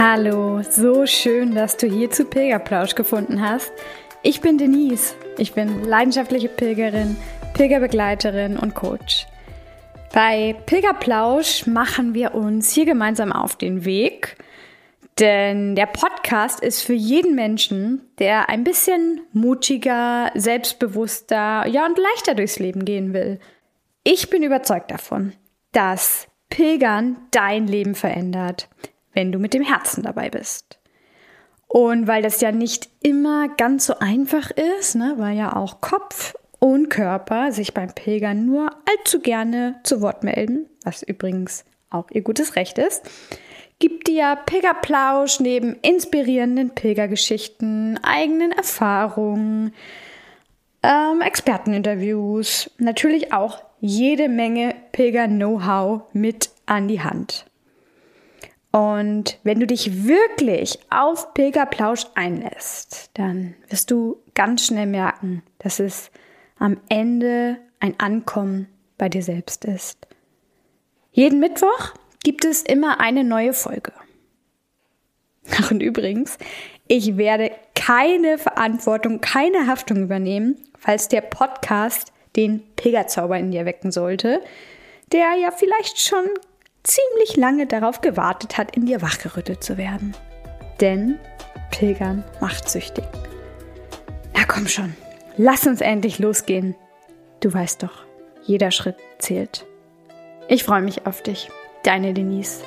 Hallo, so schön, dass du hier zu Pilgerplausch gefunden hast. Ich bin Denise. Ich bin leidenschaftliche Pilgerin, Pilgerbegleiterin und Coach. Bei Pilgerplausch machen wir uns hier gemeinsam auf den Weg, denn der Podcast ist für jeden Menschen, der ein bisschen mutiger, selbstbewusster, ja und leichter durchs Leben gehen will. Ich bin überzeugt davon, dass Pilgern dein Leben verändert wenn du mit dem Herzen dabei bist. Und weil das ja nicht immer ganz so einfach ist, ne, weil ja auch Kopf und Körper sich beim Pilgern nur allzu gerne zu Wort melden, was übrigens auch ihr gutes Recht ist, gibt dir Pilgerplausch neben inspirierenden Pilgergeschichten, eigenen Erfahrungen, ähm, Experteninterviews, natürlich auch jede Menge Pilger-Know-how mit an die Hand. Und wenn du dich wirklich auf Pilgerplausch einlässt, dann wirst du ganz schnell merken, dass es am Ende ein Ankommen bei dir selbst ist. Jeden Mittwoch gibt es immer eine neue Folge. Ach, und übrigens, ich werde keine Verantwortung, keine Haftung übernehmen, falls der Podcast den Pilgerzauber in dir wecken sollte, der ja vielleicht schon ziemlich lange darauf gewartet hat, in dir wachgerüttelt zu werden. Denn Pilgern macht süchtig. Na komm schon, lass uns endlich losgehen. Du weißt doch, jeder Schritt zählt. Ich freue mich auf dich, deine Denise.